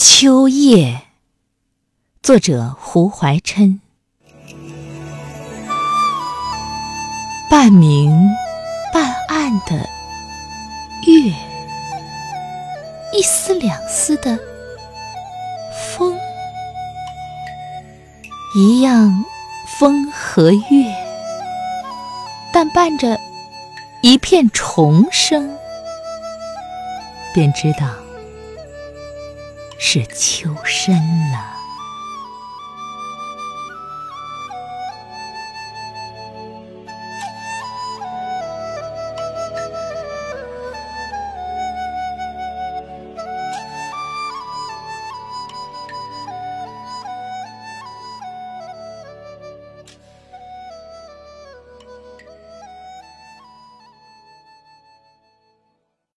秋夜，作者胡怀琛。半明半暗的月，一丝两丝的风，一样风和月，但伴着一片虫声，便知道。是秋深了。